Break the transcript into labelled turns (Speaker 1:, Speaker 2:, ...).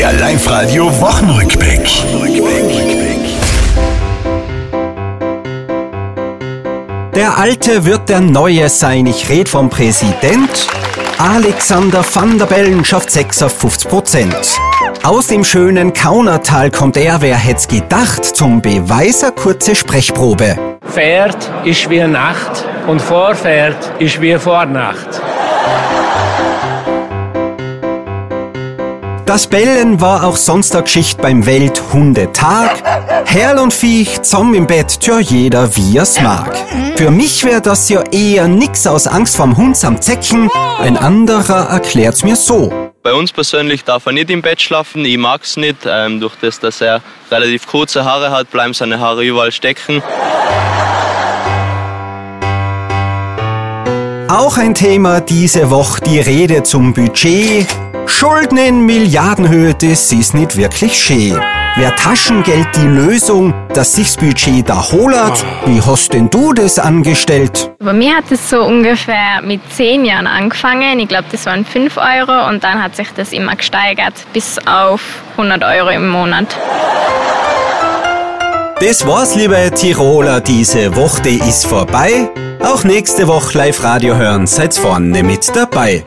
Speaker 1: Der Live-Radio Wochenrückblick.
Speaker 2: Der Alte wird der Neue sein. Ich red vom Präsident. Alexander van der Bellen schafft 6 auf 50 Prozent. Aus dem schönen Kaunertal kommt er, wer hätt's gedacht, zum Beweiser kurze Sprechprobe.
Speaker 3: Pferd ist wie Nacht und Vorpferd ist wie Vornacht.
Speaker 2: Das Bellen war auch Geschichte beim Welthundetag. Herr und Viech zusammen im Bett, tja jeder wie er's mag. Für mich wär das ja eher nix aus Angst vorm Hund samt Zecken. Ein anderer erklärt's mir so.
Speaker 4: Bei uns persönlich darf er nicht im Bett schlafen. Ich mag's nicht. Ähm, durch das, dass er relativ kurze Haare hat, bleiben seine Haare überall stecken.
Speaker 2: Auch ein Thema diese Woche die Rede zum Budget. Schulden in Milliardenhöhe, das ist nicht wirklich schön. Wer Taschengeld die Lösung, dass sich's Budget da holert? Wie hast denn du das angestellt?
Speaker 5: Bei mir hat es so ungefähr mit 10 Jahren angefangen. Ich glaube, das waren 5 Euro und dann hat sich das immer gesteigert bis auf 100 Euro im Monat.
Speaker 2: Das war's, liebe Tiroler, diese Woche ist vorbei. Auch nächste Woche Live-Radio hören, seid vorne mit dabei.